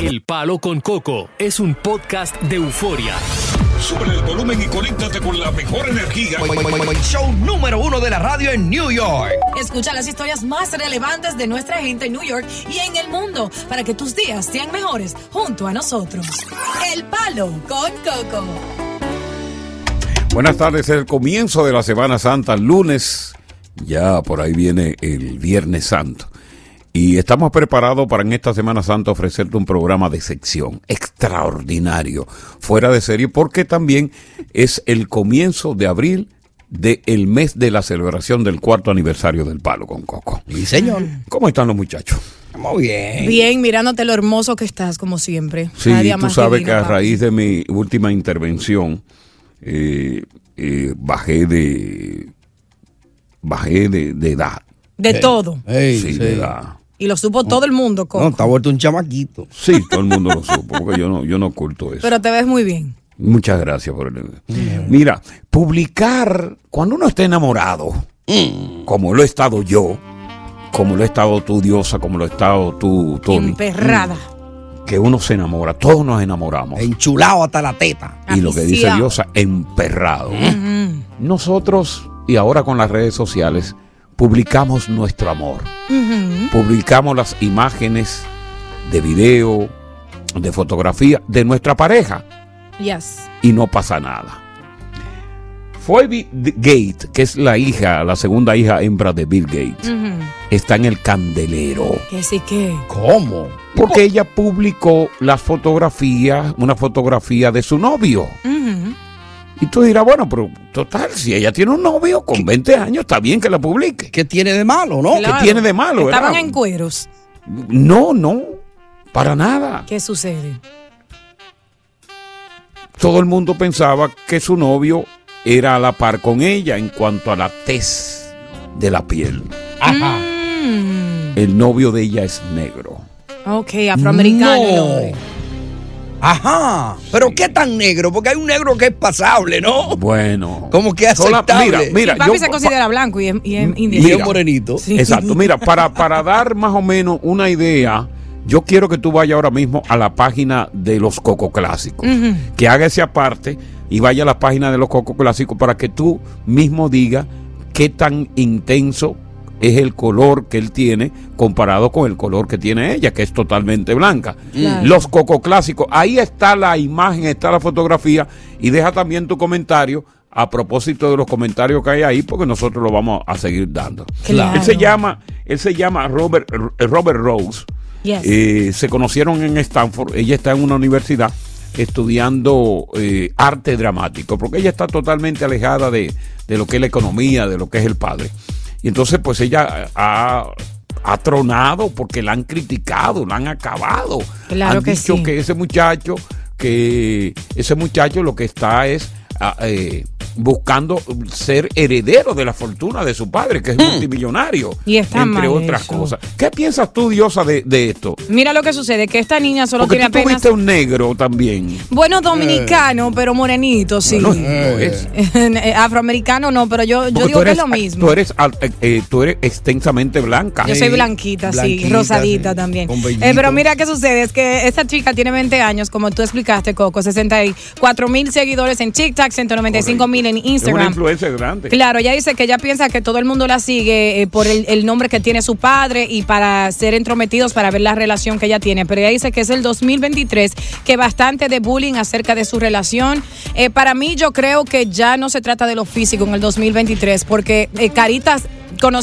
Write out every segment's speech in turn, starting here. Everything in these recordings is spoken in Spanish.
El Palo con Coco es un podcast de euforia. Sube el volumen y conéctate con la mejor energía. Show número uno de la radio en New York. Escucha las historias más relevantes de nuestra gente en New York y en el mundo para que tus días sean mejores junto a nosotros. El Palo con Coco. Buenas tardes, el comienzo de la Semana Santa, lunes, ya por ahí viene el Viernes Santo. Y estamos preparados para en esta Semana Santa ofrecerte un programa de sección extraordinario, fuera de serie, porque también es el comienzo de abril del mes de la celebración del cuarto aniversario del Palo con Coco. Sí, señor. ¿Cómo están los muchachos? Muy bien. Bien, mirándote lo hermoso que estás, como siempre. Sí, día tú más sabes divino, que a raíz de mi última intervención eh, eh, bajé de bajé de, de edad. De todo. Sí. de edad. Y lo supo todo el mundo, Coco. No, está vuelto un chamaquito. Sí, todo el mundo lo supo, porque yo no, yo no oculto eso. Pero te ves muy bien. Muchas gracias por el... Mira, publicar cuando uno está enamorado, como lo he estado yo, como lo he estado tú, Diosa, como lo he estado tú, Tony, Emperrada. que uno se enamora, todos nos enamoramos. Enchulado hasta la teta. Y lo que dice. Diosa, emperrado. Ujú. Nosotros, y ahora con las redes sociales, publicamos nuestro amor. Publicamos las imágenes de video, de fotografía de nuestra pareja Yes. y no pasa nada. Phoebe Gate, que es la hija, la segunda hija hembra de Bill Gates, está en el candelero. Que sí que. ¿Cómo? Porque ella publicó las fotografías, una fotografía de su novio. Y tú dirás, bueno, pero total, si ella tiene un novio con 20 años, está bien que la publique. ¿Qué tiene de malo, no? Claro. tiene de malo, Estaban verdad? en cueros. No, no, para nada. ¿Qué sucede? Todo el mundo pensaba que su novio era a la par con ella en cuanto a la tez de la piel. Ajá. Mm. El novio de ella es negro. Ok, afroamericano No. Ajá. Pero qué tan negro, porque hay un negro que es pasable, ¿no? Bueno. Como que Sola- aceptable. mira, mira, Sí, papi yo- se considera blanco y es, y es Y indio. es un morenito. Sí. Exacto, mira, para, para dar más o menos una idea, yo quiero que tú vayas ahora mismo a la página de los Coco Clásicos, que haga ese aparte y vaya a la página de los Coco Clásicos para que tú mismo digas qué tan intenso es el color que él tiene comparado con el color que tiene ella, que es totalmente blanca. Claro. Los Coco Clásicos, ahí está la imagen, está la fotografía y deja también tu comentario a propósito de los comentarios que hay ahí, porque nosotros lo vamos a seguir dando. Claro. Él se llama, él se llama Robert, Robert Rose. Yes. Eh, se conocieron en Stanford. Ella está en una universidad estudiando eh, arte dramático, porque ella está totalmente alejada de, de lo que es la economía, de lo que es el padre. Y entonces, pues ella ha, ha tronado porque la han criticado, la han acabado. Claro han que dicho sí. que ese muchacho, que ese muchacho lo que está es ah, eh, buscando ser heredero de la fortuna de su padre, que es multimillonario, Y está entre mal otras eso. cosas. ¿Qué piensas tú, Diosa, de, de esto? Mira lo que sucede, que esta niña solo Porque tiene tú apenas... tuviste un negro también. Bueno, dominicano, pero morenito, sí. Bueno, no es. Eh, Afroamericano no, pero yo, yo digo que es lo mismo. Tú eres, eh, eh, tú eres extensamente blanca. Yo soy blanquita, sí, rosadita sí, también. Eh, pero mira qué sucede, es que esta chica tiene 20 años, como tú explicaste, Coco, 64 mil seguidores en TikTok, 195 mil en Es una Instagram. influencia grande. Claro, ella dice que ella piensa que todo el mundo la sigue eh, por el, el nombre que tiene su padre y para ser entrometidos para ver la relación que ella tiene. Pero ella dice que es el 2023, que bastante de bullying acerca de su relación. Eh, para mí, yo creo que ya no se trata de lo físico en el 2023, porque eh, caritas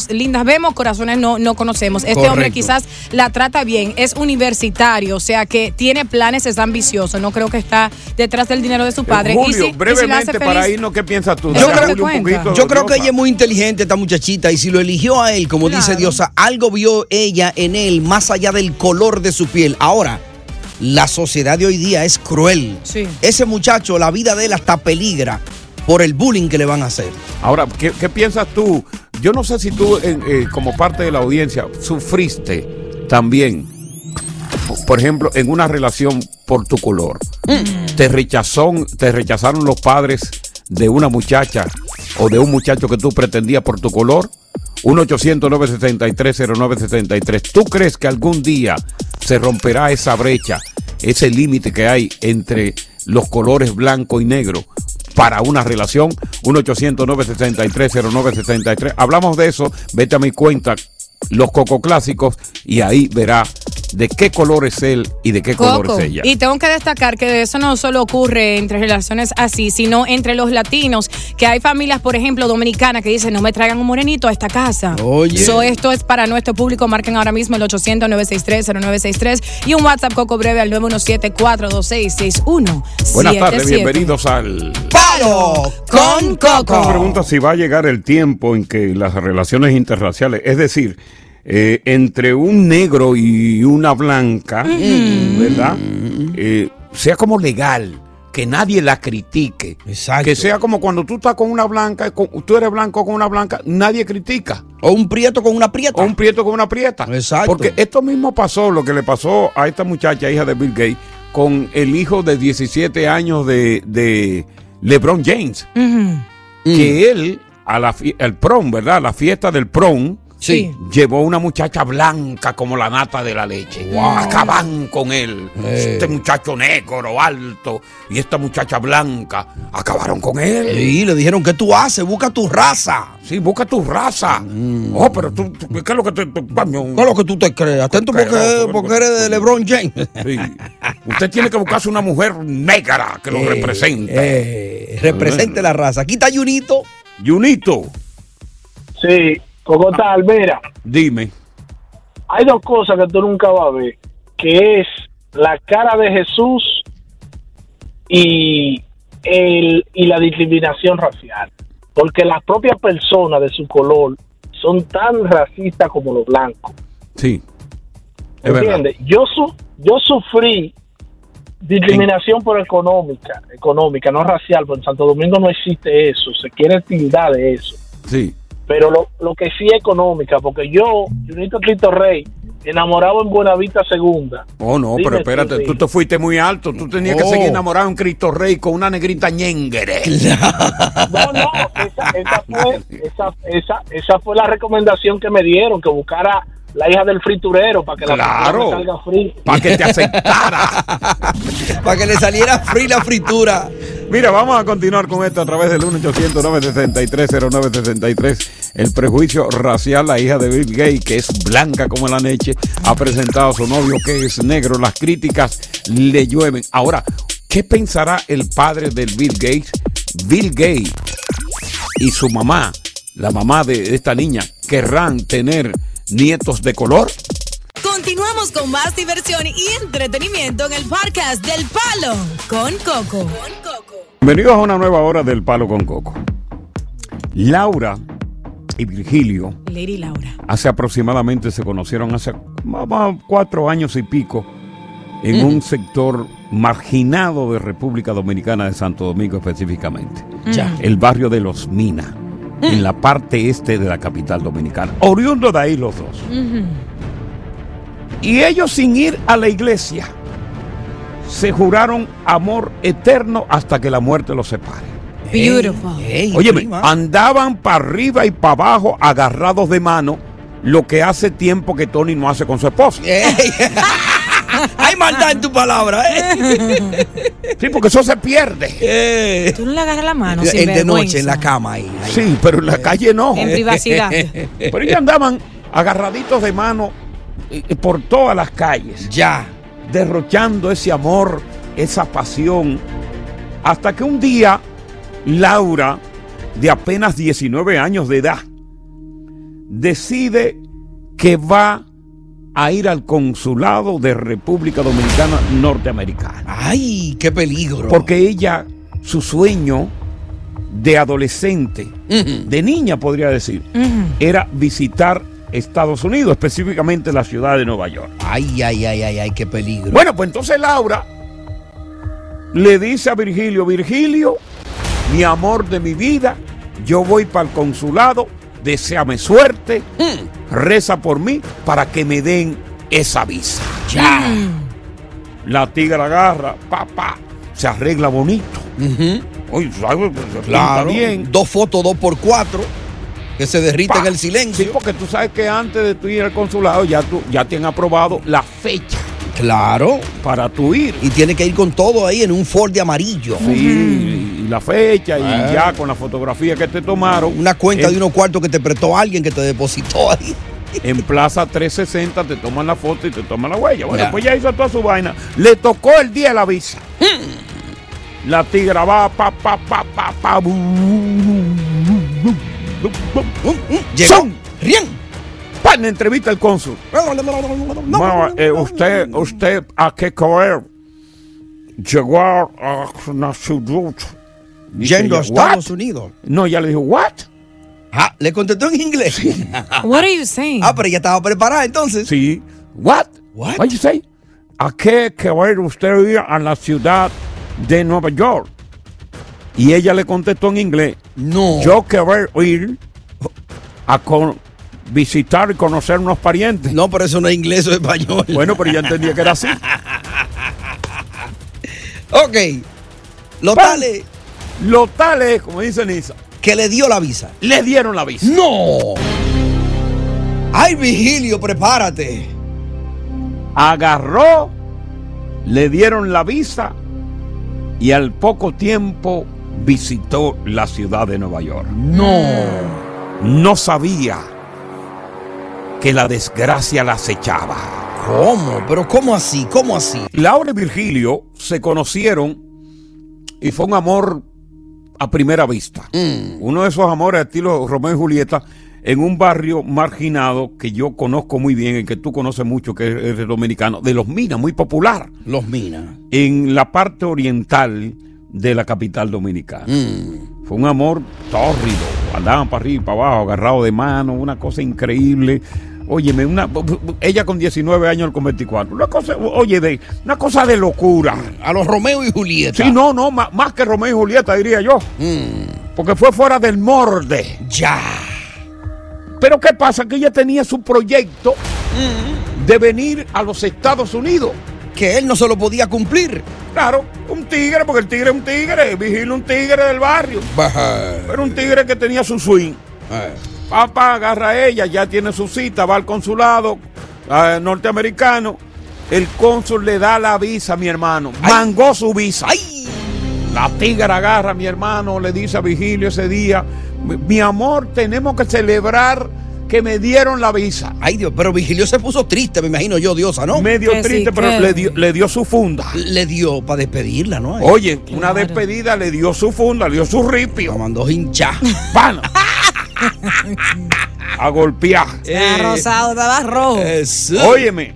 lindas vemos, corazones no, no conocemos. Este hombre quizás la trata bien, es universitario, o sea que tiene planes, es ambicioso. No creo que está detrás del dinero de su padre. Eh, Y Julio, si- y si brevemente para irnos, ¿qué piensas tú? Cuenta. poquito, Yo creo que ella es muy inteligente, esta muchachita, y si lo eligió a él, como dice. Diosa, algo vio ella en él más allá del color de su piel. Ahora, la sociedad de hoy día es cruel. Sí. Ese muchacho, la vida de él hasta peligra por el bullying que le van a hacer. Ahora, ¿qué, qué piensas tú? Yo no sé si tú, eh, eh, como parte de la audiencia, sufriste también, por ejemplo, en una relación por tu color. Te, rechazó, te rechazaron los padres de una muchacha o de un muchacho que tú pretendías por tu color. 1-800-963-0963. ¿Tú crees que algún día se romperá esa brecha ese límite que hay entre los colores blanco y negro para una relación. 1-800-963-0963. Hablamos de eso. Vete a mi cuenta, los Coco Clásicos, y ahí verá de qué color es él y de qué color es ella. Y tengo que destacar que eso no solo ocurre entre relaciones así, sino entre los latinos, que hay familias, por ejemplo, dominicanas que dicen, no me traigan un morenito a esta casa. Oye. So, esto es para nuestro público. Marquen ahora mismo el 800-963-0963 y un WhatsApp Coco breve al 917-426-6177. Buenas tardes, bienvenidos al... ¡Palo con Me Coco! pregunta si va a llegar el tiempo en que las relaciones interraciales, es decir, eh, entre un negro y una blanca, ¿verdad? Eh, sea como legal, que nadie la critique. Exacto. Que sea como cuando tú estás con una blanca, con- tú eres blanco con una blanca, nadie critica. O un prieto con una prieta. O un prieto con una prieta. Exacto. Porque esto mismo pasó, lo que le pasó a esta muchacha, hija de Bill Gates, con el hijo de 17 años de, de LeBron James. Mm. Que él, a la al prom, ¿verdad? A la fiesta del prom, Sí. llevó una muchacha blanca como la nata de la leche. Acaban con él. Eh. Este muchacho negro, alto, y esta muchacha blanca, acabaron con él. Y le dijeron, ¿qué tú haces? Busca tu raza. Sí, busca tu raza. Oh, pero tú, tú- ¿qué es lo que te... te- coño? No es lo que tú te creas. Atento porque, porque eres de LeBron James. Sí. Usted tiene que buscarse una mujer negra que lo Eh, represente. eh, represente la raza. Aquí está Junito. Junito, Sí, Cocotal, mira, dime. hay dos cosas que tú nunca vas a ver, que es la cara de Jesús y, el, y la discriminación racial. Porque las propias personas de su color son tan racistas como los blancos. Sí. Es verdad. ¿Entiendes? Yo, su, yo sufrí discriminación por económica, económica, no racial, porque en Santo Domingo no existe eso, se quiere tildar de eso. Sí. Pero lo, lo que sí es económica, porque yo, Junito Cristo Rey, enamorado en Buenavista Segunda. Oh, no, pero espérate, tú te fuiste muy alto. Tú tenías que Oh. seguir enamorado de un Cristo Rey con una negrita ñengere. No, no, esa, esa, fue, esa, esa, esa fue la recomendación que me dieron, que buscara la hija del friturero para que la Claro. fritura me salga frita. Para que te aceptara. Para que le saliera free la fritura. Mira, vamos a continuar con esto a través del 1-800-963-0963. El prejuicio racial, la hija de Bill Gates, que es blanca como la leche, ha presentado a su novio que es negro. Las críticas le llueven. Ahora, ¿qué pensará el padre del Bill Gates? Bill Gates y su mamá, la mamá de esta niña, querrán tener nietos de color. Continuamos con más diversión y entretenimiento en el podcast del Palo con Coco. Bienvenidos a una nueva hora del Palo con Coco. Laura y Virgilio Lady Laura. hace aproximadamente se conocieron hace cuatro años y pico en un sector marginado de República Dominicana de Santo Domingo específicamente. Ya. El barrio de Los Minas, en la parte este de la capital dominicana. Oriundo de ahí los dos. Y ellos sin ir a la iglesia se juraron amor eterno hasta que la muerte los separe. Beautiful. Ey, Óyeme, prima. andaban para arriba y para abajo agarrados de mano, lo que hace tiempo que Tony no hace con su esposa. Ey. Hay maldad en tu palabra, ¿eh? Sí, porque eso se pierde. Eh. Tú no le agarras la mano sin En de noche, en la cama ahí. ahí. Sí, pero en la calle no. En privacidad. Pero ellos andaban agarraditos de mano eh, por todas las calles, Ya. derrochando ese amor, esa pasión, hasta que un día Laura, de apenas 19 años de edad, decide que va a ir al consulado de República Dominicana Norteamericana. Ay, qué peligro. Porque ella, su sueño de adolescente, de niña podría decir, era visitar Estados Unidos, específicamente la ciudad de Nueva York. Ay, ay, ay, ay, ay, qué peligro. Bueno, pues entonces Laura le dice a Virgilio, Virgilio, mi amor de mi vida, yo voy para el consulado, deséame suerte, reza por mí para que me den esa visa. ya. La tigra agarra, papá, se arregla bonito. Ujú. Oye, ¿sabes? Se pinta Claro. bien. Dos fotos, dos por cuatro. Que se derrita Pa. en el silencio. Sí, porque tú sabes que antes de tú ir al consulado ya, tú, ya te han aprobado la fecha Claro. para tu ir. Y tiene que ir con todo ahí en un Ford de amarillo. Sí, y la fecha y ya con la fotografía que te tomaron. Una cuenta en, de unos cuartos que te prestó alguien que te depositó ahí. En Plaza 360 te toman la foto y te toman la huella. Bueno, Ya. pues ya hizo toda su vaina. Le tocó el día de la visa. La tigra va pa pa pa pa pa. bu, bu, bu. Llegó. ¡Rien! ¡Pan! Entrevista al cónsul. Bueno, eh, usted, usted, ¿a qué correr? Llegó a una ciudad. Dice Yendo a Estados "What?" Unidos. No, ya le dijo, ¿what? Ah, le contestó en inglés. What are you saying? ah, pero ella estaba preparada entonces. Sí. ¿What? What? What you say? ¿A qué querer usted ir a la ciudad de Nueva York? Y ella le contestó en inglés. No. Yo querer ir a con- visitar y conocer unos parientes. No, pero eso no es inglés o español. Bueno, pero ya entendía que era así. Ok. Lo Pan. Lo tal es, como dice Nisa, que le dio la visa. le dieron la visa. ¡No! ¡Ay, Vigilio, prepárate! Agarró, le dieron la visa y al poco tiempo visitó la ciudad de Nueva York. ¡No! No sabía que la desgracia la acechaba. ¿Cómo? ¿Pero cómo así? ¿Cómo así? Laura y Virgilio se conocieron y fue un amor a primera vista. Uno de esos amores estilo Romeo y Julieta en un barrio marginado que yo conozco muy bien, el que tú conoces mucho, que es el dominicano, de Los Minas, muy popular, Los Minas. en la parte oriental de la capital dominicana. Fue un amor tórrido. Andaban para arriba y para abajo, agarrados de mano, una cosa increíble. Óyeme, una, ella con 19 años, él con 24. Una cosa, oye, de, una cosa de locura. A los Romeo y Julieta. Sí, no, no, más, que Romeo y Julieta, diría yo. Mm, Porque fue fuera del morde. ya. Pero ¿qué pasa? Que ella tenía su proyecto de venir a los Estados Unidos. Que él no se lo podía cumplir. Claro, un tigre, porque el tigre es un tigre, vigila un tigre del barrio. Baja. Pero un tigre que tenía su swing. Papá agarra a ella, ya tiene su cita, va al consulado eh, norteamericano. El cónsul le da la visa a mi hermano. Mangó su visa. ¡Ay! La tigre agarra a mi hermano, le dice a Vigilio ese día, mi amor, tenemos que celebrar que me dieron la visa. Ay, Dios, pero Vigilio se puso triste, me imagino yo, diosa, ¿no? Medio Que sí, triste, pero que- le dio, le dio su funda. Le dio para despedirla, ¿no? Oye, una despedida le dio su funda, le dio su La ripio. mandó hinchar. ¡Pana! a golpear. Estaba rosado, estaba rojo. Eso. Óyeme,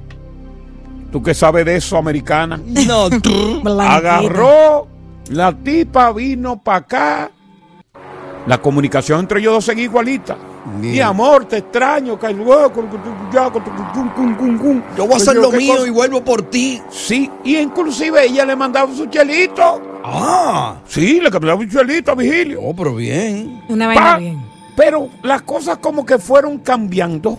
tú que sabes de eso, americana. No, tú. Agarró, la tipa vino para acá. La comunicación entre ellos dos seguía igualita. Bien. Mi amor, te extraño, que luego, Yo voy a hacer Yo, lo ¿qué mío cosa? y vuelvo por ti. Sí, y inclusive ella le mandaba su chelito. Ah. Sí, le mandaba un chelito a Vigilio. Oh, pero bien. Una vaina Pa- bien. Pero las cosas como que fueron cambiando.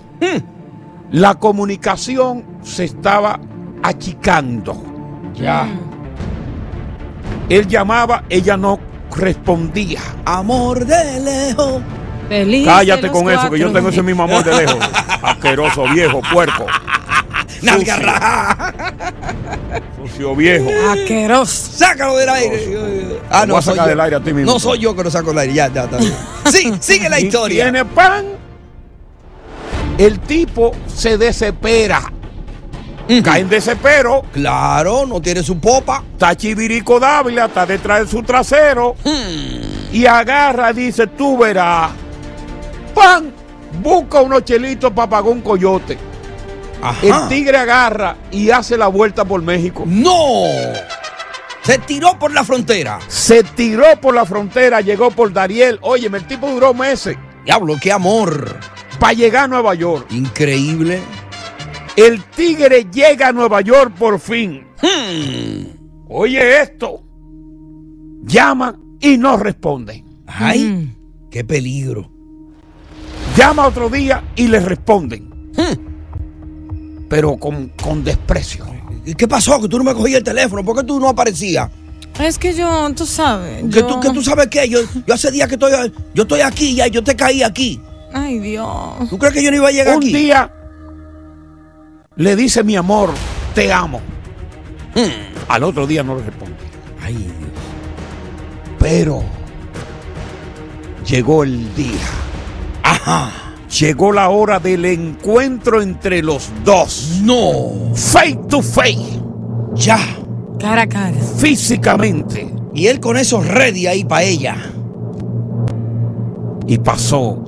La comunicación se estaba achicando. Ya. Él llamaba, ella no respondía. Amor de lejos. Feliz Cállate de con eso, que yo tengo ese mismo amor de lejos. Asqueroso, viejo, puerco. Nalga Sucio. raja. Sucio viejo. Asqueroso. Sácalo del aire. Ah, a soy del aire a ti mismo. No soy yo que lo saco del aire. Ya, ya, está bien. Sí, sigue la Y historia. Tiene pan. El tipo se desespera. Cae en desespero. Claro, no tiene su popa. Está Chivirico Dávila, está detrás de su trasero. Hmm. Y agarra, dice, tú verás. ¡Pan! Busca unos chelitos para pagar un coyote. Ajá. El tigre agarra y hace la vuelta por México. ¡No! Se tiró por la frontera. Se tiró por la frontera, llegó por Dariel. Oye, el tipo duró meses Diablo, qué amor. para llegar a Nueva York. Increíble. El tigre llega a Nueva York por fin. Hmm. Oye esto. Llama y no responden. Ay, Mm. qué peligro. Llama otro día y le responden. Pero con, con desprecio. ¿Y ¿Qué pasó? Que tú no me cogías el teléfono. ¿Por qué tú no aparecías? Es que yo, tú sabes. Que yo- tú, que tú sabes qué. Yo, yo hace días que estoy, yo estoy aquí ya. Yo te caí aquí. Ay, Dios. ¿Tú crees que yo no iba a llegar Un aquí? día le dice mi amor, te amo. Al otro día no le respondí. Ay, Dios. Pero llegó el día. Ajá. Llegó la hora del encuentro entre los dos. No. Face to face. Ya. Cara a cara. Físicamente. Y él con esos ready ahí para ella. Y pasó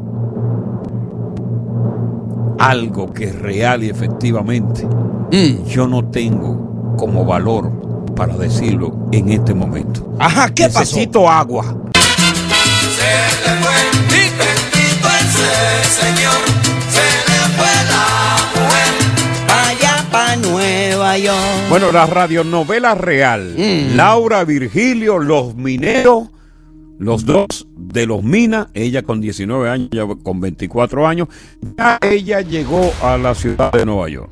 algo que es real y efectivamente Mm. yo no tengo como valor para decirlo en este momento. Ajá, ¿qué pasó? Necesito agua. Allá para Nueva York. Bueno, la radionovela real. Mm. Laura Virgilio, Los Mineros, los dos de los Minas, ella con 19 años, ella con 24 años, ya ella llegó a la ciudad de Nueva York.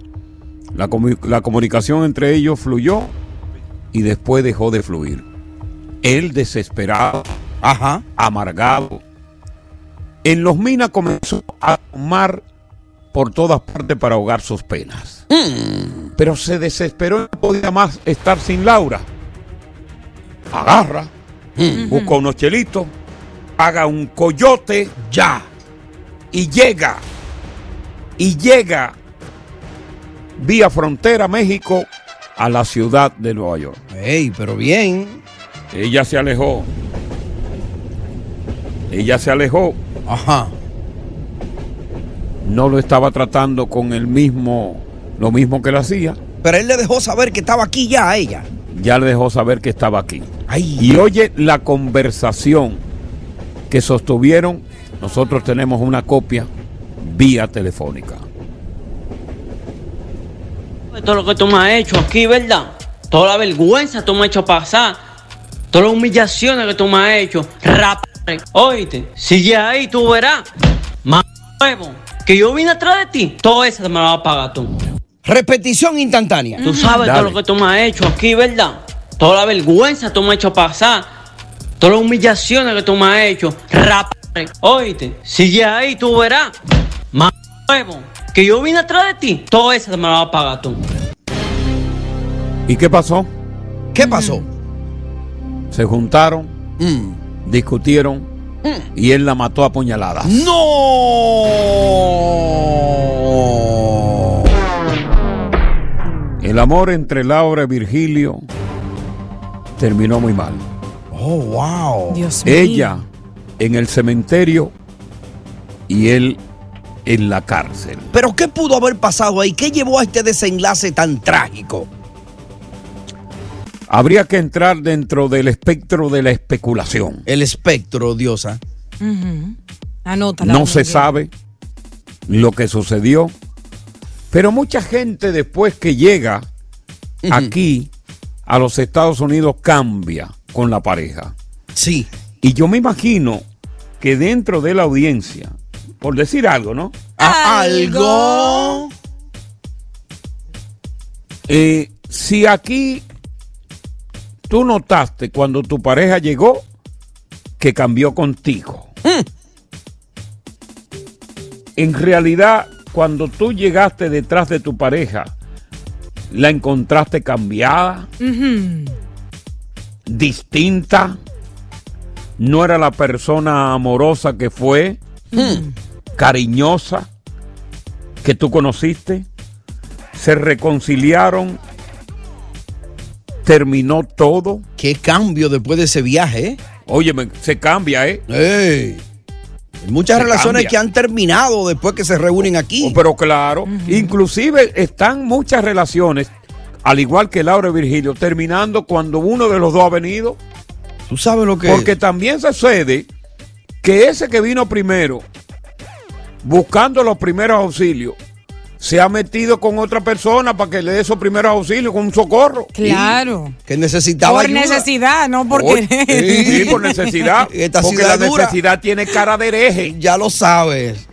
La, comu- la comunicación entre ellos fluyó y después dejó de fluir. Él desesperado, Ajá. amargado. En los Minas comenzó a tomar por todas partes para ahogar sus penas. Pero se desesperó y no podía más estar sin Laura. Agarra, busca unos chelitos, haga un coyote Ya. y llega. Y llega vía frontera México a la ciudad de Nueva York. Ey, pero bien. Ella se alejó. Ella se alejó. Ajá. No lo estaba tratando con el mismo, lo mismo que le hacía. Pero él le dejó saber que estaba aquí ya a ella. Ya le dejó saber que estaba aquí. Ay. Y oye la conversación que sostuvieron. Nosotros tenemos una copia vía telefónica. Todo lo que tú me has hecho aquí, ¿verdad? Toda la vergüenza tú me has hecho pasar. Todas las humillaciones que tú me has hecho. Rap. Oíste, sigue ahí, tú verás. Más huevo. Que yo vine atrás de ti. Todo eso te me lo vas a pagar tú. Repetición instantánea. Tú sabes Dale. todo lo que tú me has hecho aquí, ¿verdad? Toda la vergüenza tú me has hecho pasar. Todas las humillaciones que tú me has hecho. Rap. Oíste, sigue ahí, tú verás. Más huevo. Que yo vine atrás de ti. Todo eso te me lo vas a pagar tú. ¿Y qué pasó? ¿Qué pasó? Se juntaron, Mm. Discutieron y él la mató a puñaladas. ¡No! El amor entre Laura y Virgilio terminó muy mal. Oh, wow. Dios mío. Ella en el cementerio y él en la cárcel. Pero ¿qué pudo haber pasado ahí? ¿Qué llevó a este desenlace tan trágico? Habría que entrar dentro del espectro de la especulación. El espectro, diosa. Anótala. No se sabe lo que sucedió, pero mucha gente después que llega aquí a los Estados Unidos cambia con la pareja. Sí. Y yo me imagino que dentro de la audiencia, por decir algo, ¿no? ¿A Algo. algo? Eh, si aquí tú notaste cuando tu pareja llegó que cambió contigo. En realidad, cuando tú llegaste detrás de tu pareja, la encontraste cambiada, distinta, no era la persona amorosa que fue, cariñosa, que tú conociste, se reconciliaron, terminó todo. Qué cambio después de ese viaje, ¿eh? Óyeme, se cambia, ¿eh? Ey. Muchas Se relaciones cambia. que han terminado después que se reúnen aquí. Oh, pero claro, inclusive están muchas relaciones, al igual que Laura y Virgilio, terminando cuando uno de los dos ha venido. Tú sabes lo que Porque es? también sucede que ese que vino primero, buscando los primeros auxilios, se ha metido con otra persona para que le dé esos primeros auxilios con un socorro. Claro. que necesitaba Por ayuda. necesidad, no porque. Oye, sí, por necesidad. Esta porque la dura. necesidad tiene cara de hereje. Ya lo sabes.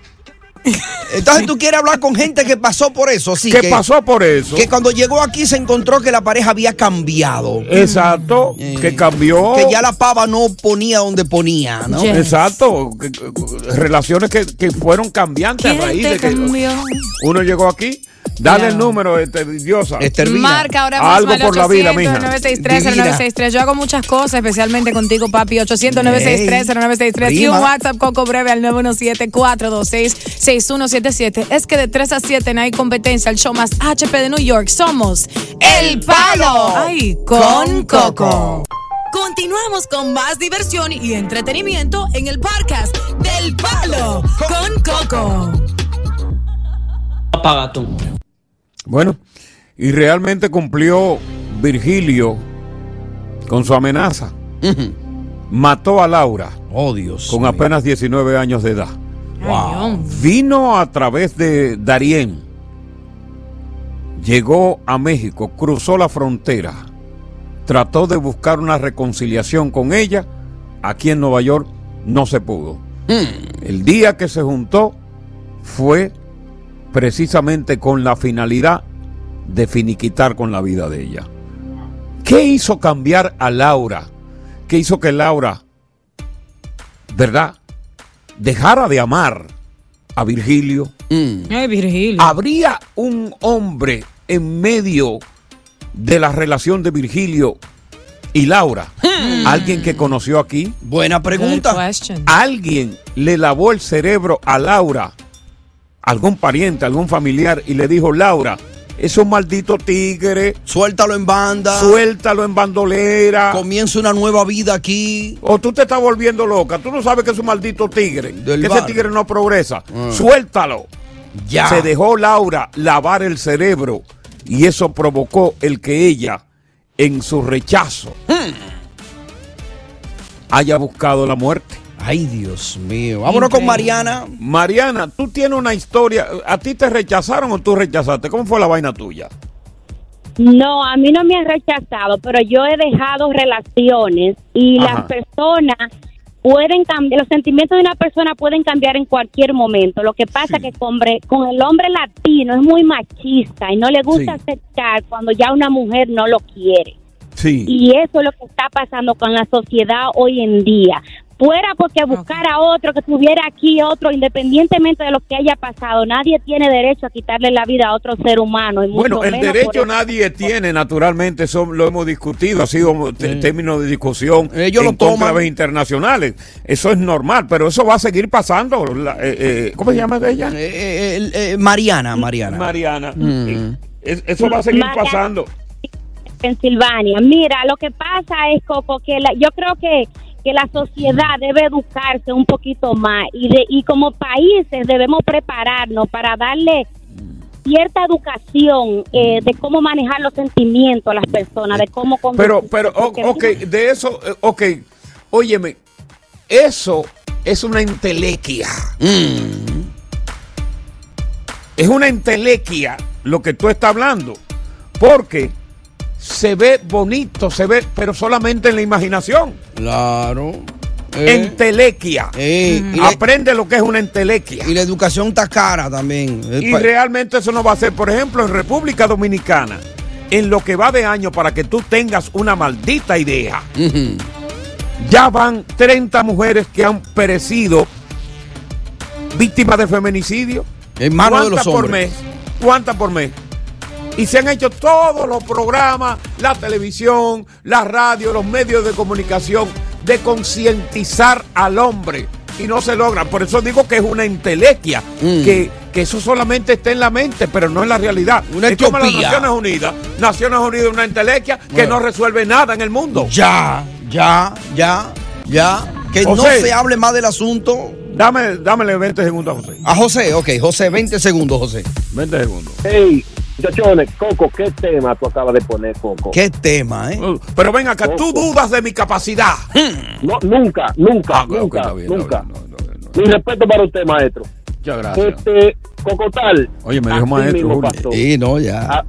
Entonces tú quieres hablar con gente que pasó por eso, sí. ¿Qué que, pasó por eso? Que cuando llegó aquí se encontró que la pareja había cambiado. Exacto, Eh, que cambió. Que ya la pava no ponía donde ponía, ¿no? Yes. Exacto, que- que- relaciones que, que fueron cambiantes a ¿Quién raíz te de que cambió? uno llegó aquí. Dale el número, este, diosa. Estervina. Marca ahora mismo Algo al por la vida, mija. 800-963-0963. Yo hago muchas cosas, especialmente contigo, papi. 800-963-0963. Y un. WhatsApp Coco breve al 917-426-6177. Es que de 3 a 7 no hay competencia. El show más HP de New York. Somos El Palo. Ay, con Coco. Continuamos con más diversión y entretenimiento en el podcast del Palo con Coco. Apaga tú. Bueno, y realmente cumplió Virgilio con su amenaza. Mató a Laura Oh, Dios. con apenas 19 años de edad. Ay, Vino a través de Darién. Llegó a México, cruzó la frontera. Trató de buscar una reconciliación con ella. Aquí en Nueva York no se pudo. El día que se juntó fue precisamente con la finalidad de finiquitar con la vida de ella. ¿Qué hizo cambiar a Laura? ¿Qué hizo que Laura, verdad, dejara de amar a Virgilio? Mm. Ay, Virgilio. ¿Habría un hombre en medio de la relación de Virgilio y Laura? ¿Alguien que conoció aquí? Buena pregunta. ¿Alguien le lavó el cerebro a Laura? ¿Algún pariente, algún familiar? Y le dijo, Laura, es un maldito tigre, Suéltalo en banda. suéltalo en bandolera. Comienza una nueva vida aquí. O tú te estás volviendo loca. Tú no sabes que es un maldito tigre. Del que bar. ese tigre no progresa. Ah. Suéltalo. Ya. Se dejó Laura lavar el cerebro y eso provocó el que ella, en su rechazo, haya buscado la muerte. Ay, Dios mío. Vámonos con. Mariana. Mariana, tú tienes una historia. ¿A ti te rechazaron o tú rechazaste? ¿Cómo fue la vaina tuya? No, a mí no me han rechazado, pero yo he dejado relaciones y Ajá. las personas pueden cambiar, los sentimientos de una persona pueden cambiar en cualquier momento. Lo que pasa que con, con el hombre latino es muy machista y no le gusta Sí. aceptar cuando ya una mujer no lo quiere. Sí. Y eso es lo que está pasando con la sociedad hoy en día. Fuera porque buscar a otro, que tuviera aquí otro, independientemente de lo que haya pasado, nadie tiene derecho a quitarle la vida a otro ser humano. y mucho Bueno, el derecho eso. nadie tiene, naturalmente, eso lo hemos discutido, ha sido término de discusión Ellos lo en toman. conclaves internacionales. Eso es normal, pero eso va a seguir pasando. La- eh, eh, ¿Cómo se llama ella? Eh, eh, eh, Mariana, Mariana. Mariana. Mm. Es- eso va a seguir Mariana. pasando. Pensilvania. Mira, lo que pasa es, Coco, que la- yo creo que, que la sociedad debe educarse un poquito más y, de, y como países debemos prepararnos para darle cierta educación eh, de cómo manejar los sentimientos a las personas, de cómo Pero, pero, ok, de eso, eh, ok, óyeme, eso es una entelequia. Mm. Es una entelequia lo que tú estás hablando. Porque se ve bonito, se ve, pero solamente en la imaginación. Claro. Eh, Entelequia. eh, la, Aprende lo que es una entelequia. y la educación está cara también. Eh, Y pa- realmente eso no va a ser, por ejemplo, en República Dominicana, en lo que va de año para que tú tengas una maldita idea. Ya van 30 mujeres que han perecido víctimas de feminicidio. En manos de ¿Cuántas los por hombres. mes? ¿Cuántas por mes? Y se han hecho todos los programas, la televisión, la radio, los medios de comunicación, de concientizar al hombre. Y no se logra. Por eso digo que es una entelequia. Mm. Que, que eso solamente está en la mente, pero no en la realidad. Una es como las. Naciones Unidas. Naciones Unidas es una entelequia que no resuelve nada en el mundo. Ya, ya, ya, ya. Que no se hable más del asunto. Dame, dámele 20 segundos a José. A José, ok, José, 20 segundos, José. 20 segundos. Hey, muchachones, Coco, ¿qué tema tú acabas de poner, Coco? Qué tema, ¿eh? Uh, Pero ven acá, tú dudas de mi capacidad. No, nunca, nunca, Ah, nunca, está bien, está nunca. bien, no, no, no. Mi respeto para usted, maestro. Muchas gracias. Este, Coco tal. Oye, me dijo maestro. Sí, no, ya. Ah,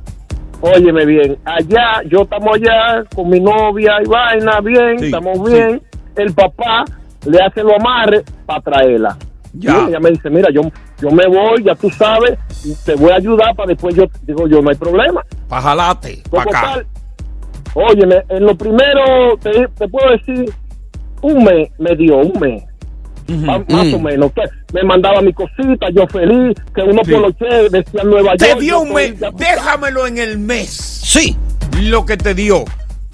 óyeme bien, allá, yo estamos allá con mi novia y vaina, bien, Sí, estamos sí. bien. El papá le hace lo amarre para traerla. Ya. Y ella me dice, mira, yo, yo me voy, ya tú sabes, y te voy a ayudar para después yo, digo yo, no hay problema. Pa' jalate, pa' acá. tal. Óyeme, en lo primero, te, te puedo decir, un mes me dio, un mes. más, más o menos. Que me mandaba mi cosita, yo feliz, que uno Sí. poloche decía Nueva Te York. dio yo un mes. Déjamelo en el mes. Sí. Lo que te dio.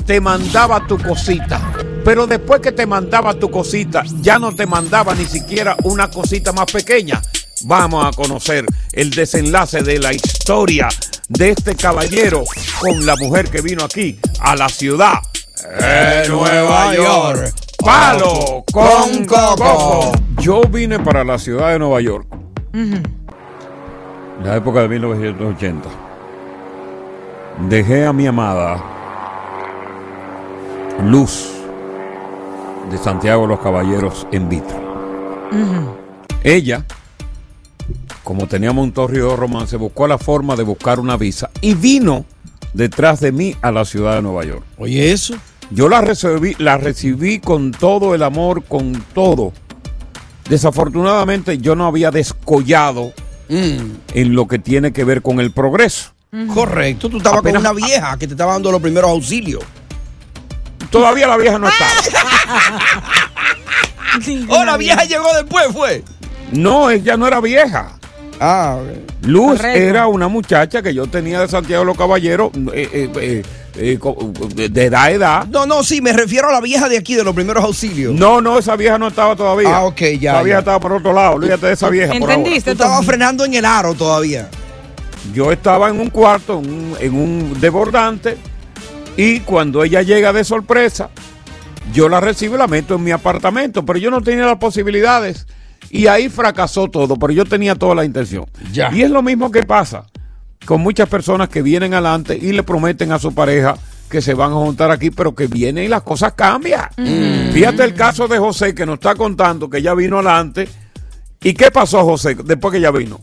Te mandaba tu cosita. Pero después que te mandaba tu cosita, ya no te mandaba ni siquiera una cosita más pequeña. Vamos a conocer el desenlace de la historia de este caballero con la mujer que vino aquí a la ciudad de Nueva York. Palo con coco. Yo vine para la ciudad de Nueva York. En la época de 1980. Dejé a mi amada Luz de Santiago de los Caballeros en vitro. Ella, como teníamos un torrido romance, buscó la forma de buscar una visa y vino detrás de mí a la ciudad de Nueva York. Oye, eso. Yo la recibí, la recibí con todo el amor, con todo. Desafortunadamente yo no había descollado en lo que tiene que ver con el progreso. Correcto, tú estabas Apenas- con una vieja que te estaba dando los primeros auxilios. Todavía la vieja no estaba. Oh, la vieja llegó después, fue. No, ella no era vieja. Ah, Luz Correcto. era una muchacha que yo tenía de Santiago de los Caballeros eh, eh, eh, eh, de edad a edad. No, no, sí, me refiero a la vieja de aquí, de los primeros auxilios. No, no, esa vieja no estaba todavía. Ah, ok, ya, Esa vieja estaba por otro lado. Olvídate de esa vieja. por ¿Entendiste, estabas Tommy? frenando en el aro todavía. Yo estaba en un cuarto, en un, en un desbordante, y cuando ella llega de sorpresa, yo la recibo y la meto en mi apartamento, pero yo no tenía las posibilidades. Y ahí fracasó todo, pero yo tenía toda la intención. Ya. Y es lo mismo que pasa con muchas personas que vienen adelante y le prometen a su pareja que se van a juntar aquí, pero que vienen y las cosas cambian. Fíjate el caso de José que nos está contando que ya vino adelante. ¿Y qué pasó, José, después que ya vino?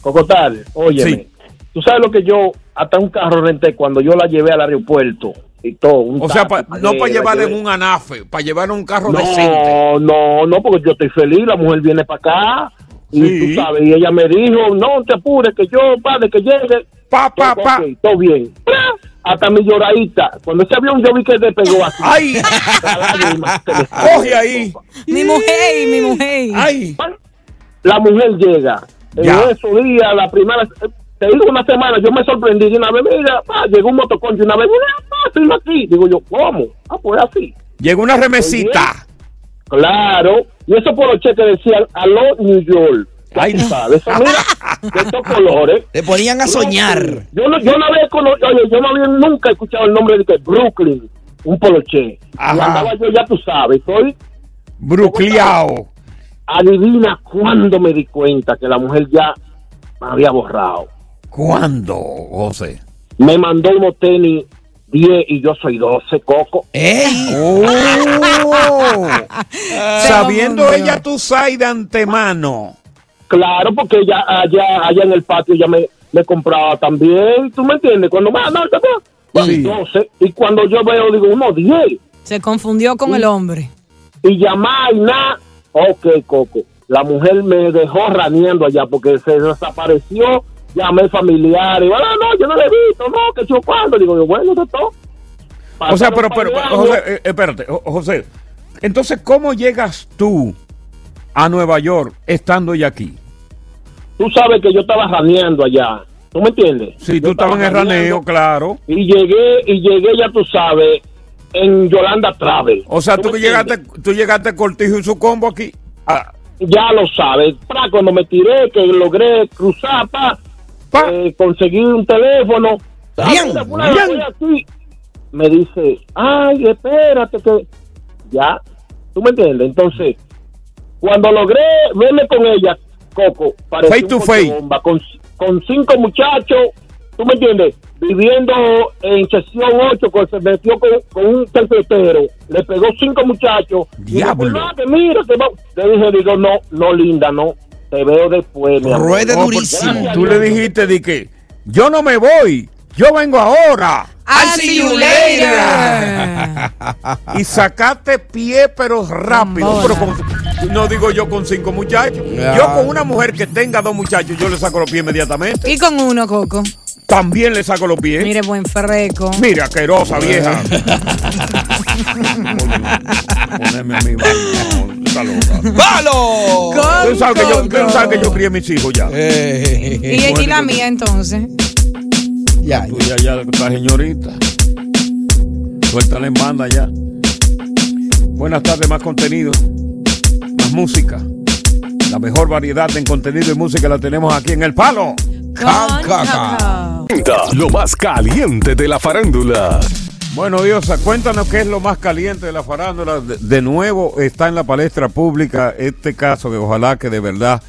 Cocotal, óyeme. Sí. Tú sabes lo que yo, hasta un carro renté cuando yo la llevé al aeropuerto y todo. un O sea, pa- no para llevarle en un anafe, para llevar en un carro decente. No, no, no, porque yo estoy feliz, la mujer viene para acá y tú sabes, y ella me dijo, no te apures, que yo, padre, que llegue. Pa, pa, pa. todo bien. Hasta mi lloradita. Cuando ese avión yo vi que despegó así. ¡Ay! ¡Coge ahí! Mi mujer, mi mujer. ¡Ay! La mujer llega. En Ya. esos días, la primera, te digo una semana, yo me sorprendí de una vez, mira, pa, llegó un motoconcho una vez, mira, estoy aquí. Digo yo, ¿cómo? Ah, pues así. Llegó una remesita. Claro, y eso por los cheques decían Aló New York. Ay, sabes, mira, de estos colores. Te ponían a soñar. Yo no, yo no había cono- oye, yo no había nunca escuchado el nombre de que Brooklyn, un poloche. Andaba yo, ya tú sabes, soy Brucliao. adivina cuándo me di cuenta que la mujer ya me había borrado. ¿Cuándo, José? Me mandó unos tenis 10 y yo soy 12, Coco. ¡Ey! ¡Oh! Sabiendo ella tu side de antemano. Claro, porque ella allá, allá en el patio ya me, me compraba también, ¿tú me entiendes? Cuando me no, Sí. 12, y cuando yo veo, digo, unos 10. Se confundió con el hombre. y llamar y nada. Ok, Coco. La mujer me dejó raneando allá porque se desapareció. Llamé familiares. Ah, no, yo no le he visto, no, que chupando. Digo, yo, bueno, doctor. O sea, pero, pero, Pasaron José, eh, espérate, Jo- José. Entonces, ¿cómo llegas tú a Nueva York estando ya aquí? Tú sabes que yo estaba raneando allá. ¿Tú me entiendes? Si Yo tú estabas en el raneo, claro. Y llegué, y llegué, ya tú sabes, en Yolanda Travel. O sea, tú me que llegaste, tú llegaste Cortijo y su combo aquí. Ah, Ya lo sabes. Pra, cuando me tiré, que logré cruzar, Pa. Eh, conseguí un teléfono. Bien, bien. Me dice, ay, espérate que... Ya, ¿tú me entiendes? Entonces, cuando logré verme con ella, Coco, parecía Face to face. bomba, con, con cinco muchachos, ¿tú me entiendes? Viviendo en sesión 8, con, se metió con, con un tercetero, le pegó cinco muchachos. y Diablo. dijo, "Ah, que mira, que va-". Le dije, digo, no, no, linda, no, te veo después, mi amor". Ruede No, durísimo. gracias Tú le dijiste de que yo no me voy, yo vengo ahora. I'll see you later. Y sacaste pie, pero rápido. Bola. Pero con- no digo yo con cinco muchachos. Yo con una mujer que tenga dos muchachos, yo le saco los pies inmediatamente. Y con uno, Coco. También le saco los pies. Mire, buen ferreco. Mira, asquerosa vieja. Poneme a mi baño. Está loca. ¡Palo! Tú sabes que yo, tú sabes que yo crié mis hijos ya. Y, y la mía entonces. Ya, Tú ya, ya, la señorita. Suéltale en banda ya. Buenas tardes, más contenido. Más música. La mejor variedad en contenido y música la tenemos aquí en El Palo. Can Caca. Lo más caliente de la farándula. Bueno, Diosa, cuéntanos qué es lo más caliente de la farándula. De, de nuevo está en la palestra pública este caso que ojalá que de verdad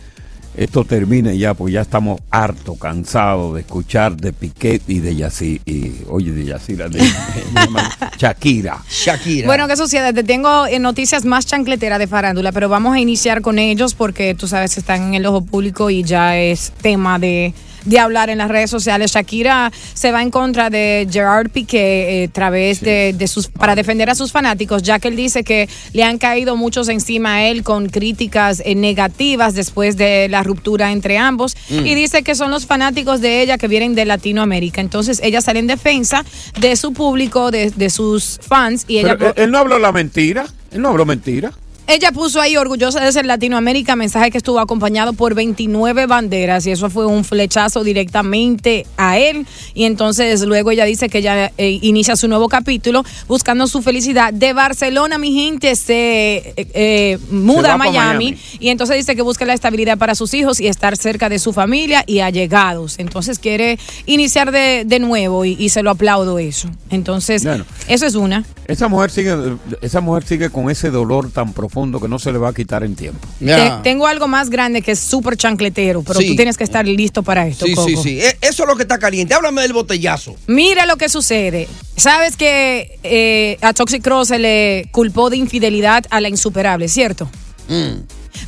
esto termine ya, porque ya estamos harto, cansados de escuchar de Piquet y de Yacir, y, oye, de Yacira, de, Shakira. Shakira. Bueno, ¿qué sucede? Te tengo eh, noticias más chancleteras de farándula, pero vamos a iniciar con ellos porque tú sabes que están en el ojo público y ya es tema de, de hablar en las redes sociales. Shakira se va en contra de Gerard Piqué eh, a través de, de sus para defender a sus fanáticos, ya que él dice que le han caído muchos encima a él con críticas eh, negativas después de la ruptura entre ambos Mm. y dice que son los fanáticos de ella que vienen de Latinoamérica. Entonces ella sale en defensa de su público, de, de sus fans y ella Pero él, él no habló la mentira, él no habló mentira. Ella puso ahí orgullosa de ser Latinoamérica, mensaje que estuvo acompañado por 29 banderas y eso fue un flechazo directamente a él. Y entonces luego ella dice que ella eh, inicia su nuevo capítulo buscando su felicidad. De Barcelona, mi gente se eh, eh, muda a Miami, Miami. y entonces dice que busca la estabilidad para sus hijos y estar cerca de su familia y allegados. Entonces quiere iniciar de, de nuevo y, y se lo aplaudo eso. Entonces, Bueno. eso es una. Esa mujer sigue, esa mujer sigue con ese dolor tan profundo que no se le va a quitar en tiempo. Te- tengo algo más grande que es súper chancletero, pero Sí. tú tienes que estar listo para esto. Sí, sí, Coco. sí. E- Eso es lo que está caliente. Háblame del botellazo. Mira lo que sucede. Sabes que eh, a Toxic Cross se le culpó de infidelidad a la insuperable, ¿cierto? Mm.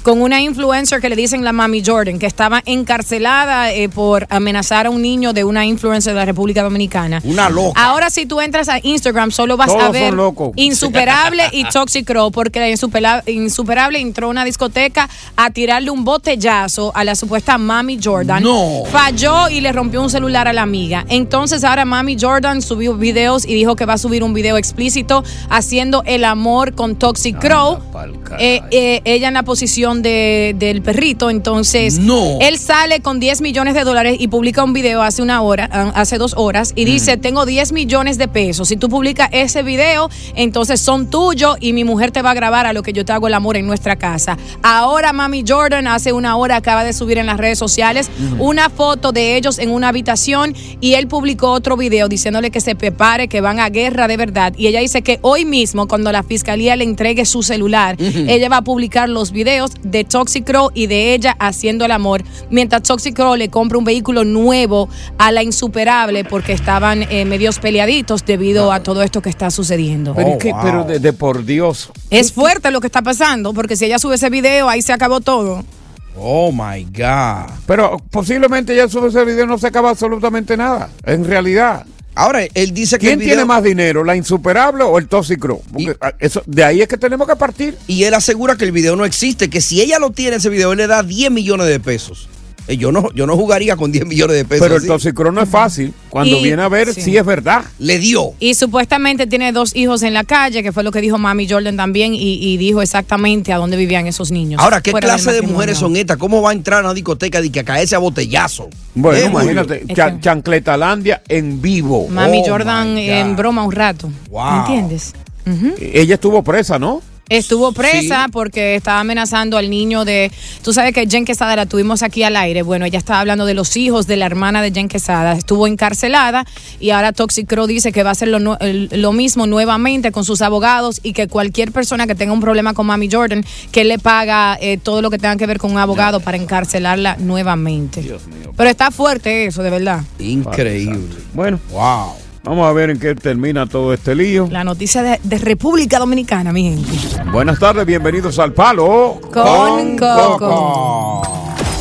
Con una influencer que le dicen la Mami Jordan, que estaba encarcelada eh, por amenazar a un niño de una influencer de la República Dominicana. Una loca. Ahora, si tú entras a Instagram, solo vas Todos a ver. Insuperable y Toxic Crow, porque la Insuperable entró a una discoteca a tirarle un botellazo a la supuesta Mami Jordan. No. Falló y le rompió un celular a la amiga. Entonces, ahora Mami Jordan subió videos y dijo que va a subir un video explícito haciendo el amor con Toxic Crow. Eh, eh, ella en la posición de- del perrito, entonces No. él sale con 10 millones de dólares y publica un video hace una hora, ah, hace dos horas y dice, tengo 10 millones de pesos. Si tú publicas ese video, entonces son tuyos y mi mujer te va a grabar a lo que yo te hago el amor en nuestra casa. Ahora Mami Jordan hace una hora acaba de subir en las redes sociales Ujú. una foto de ellos en una habitación y él publicó otro video diciéndole que se prepare, que van a guerra de verdad. Y ella dice que hoy mismo, cuando la fiscalía le entregue su celular, ella va a publicar los videos de Toxic Crow y de ella haciendo el amor, mientras Toxic Crow le compra un vehículo nuevo a la insuperable porque estaban eh, medios peleaditos debido a todo esto que está sucediendo. Pero, es que- pero de, de por Dios. Es fuerte lo que está pasando, porque si ella sube ese video, ahí se acabó todo. Oh my God. Pero posiblemente ya sube ese video no se acaba absolutamente nada. En realidad. Ahora, él dice que ¿Quién video- tiene más dinero, la insuperable o el tóxico? Porque ah, eso, de ahí es que tenemos que partir. Y él asegura que el video no existe, que si ella lo tiene ese video, él le da 10 millones de pesos. Eh, Yo no, yo no jugaría con 10 millones de pesos. Pero el así. tóxico no es fácil. Cuando Y- viene a ver sí. es verdad. Le dio. Y supuestamente tiene dos hijos en la calle, que fue lo que dijo Mami Jordan también, y, y dijo exactamente a dónde vivían esos niños. Ahora, ¿qué clase de mujeres son estas? ¿Cómo va a entrar a una discoteca y que caerse a botellazo? Bueno, Eh, imagínate, cha- chancletalandia en vivo. Mami Oh, Jordan en broma un rato. Wow. ¿Me entiendes? Ella estuvo presa, ¿no? Estuvo presa Sí. porque estaba amenazando al niño de. Tú sabes que Jen Quesada la tuvimos aquí al aire. Bueno, ella estaba hablando de los hijos de la hermana de Jen Quesada. Estuvo encarcelada y ahora Toxic Crow dice que va a hacer lo, lo mismo nuevamente con sus abogados y que cualquier persona que tenga un problema con Mami Jordan, que le paga eh, todo lo que tenga que ver con un abogado para encarcelarla nuevamente. Pero está fuerte eso, de verdad. Increíble. Bueno, Wow. Vamos a ver en qué termina todo este lío. La noticia de, de República Dominicana, mi gente. Buenas tardes, bienvenidos al Palo. Con Coco.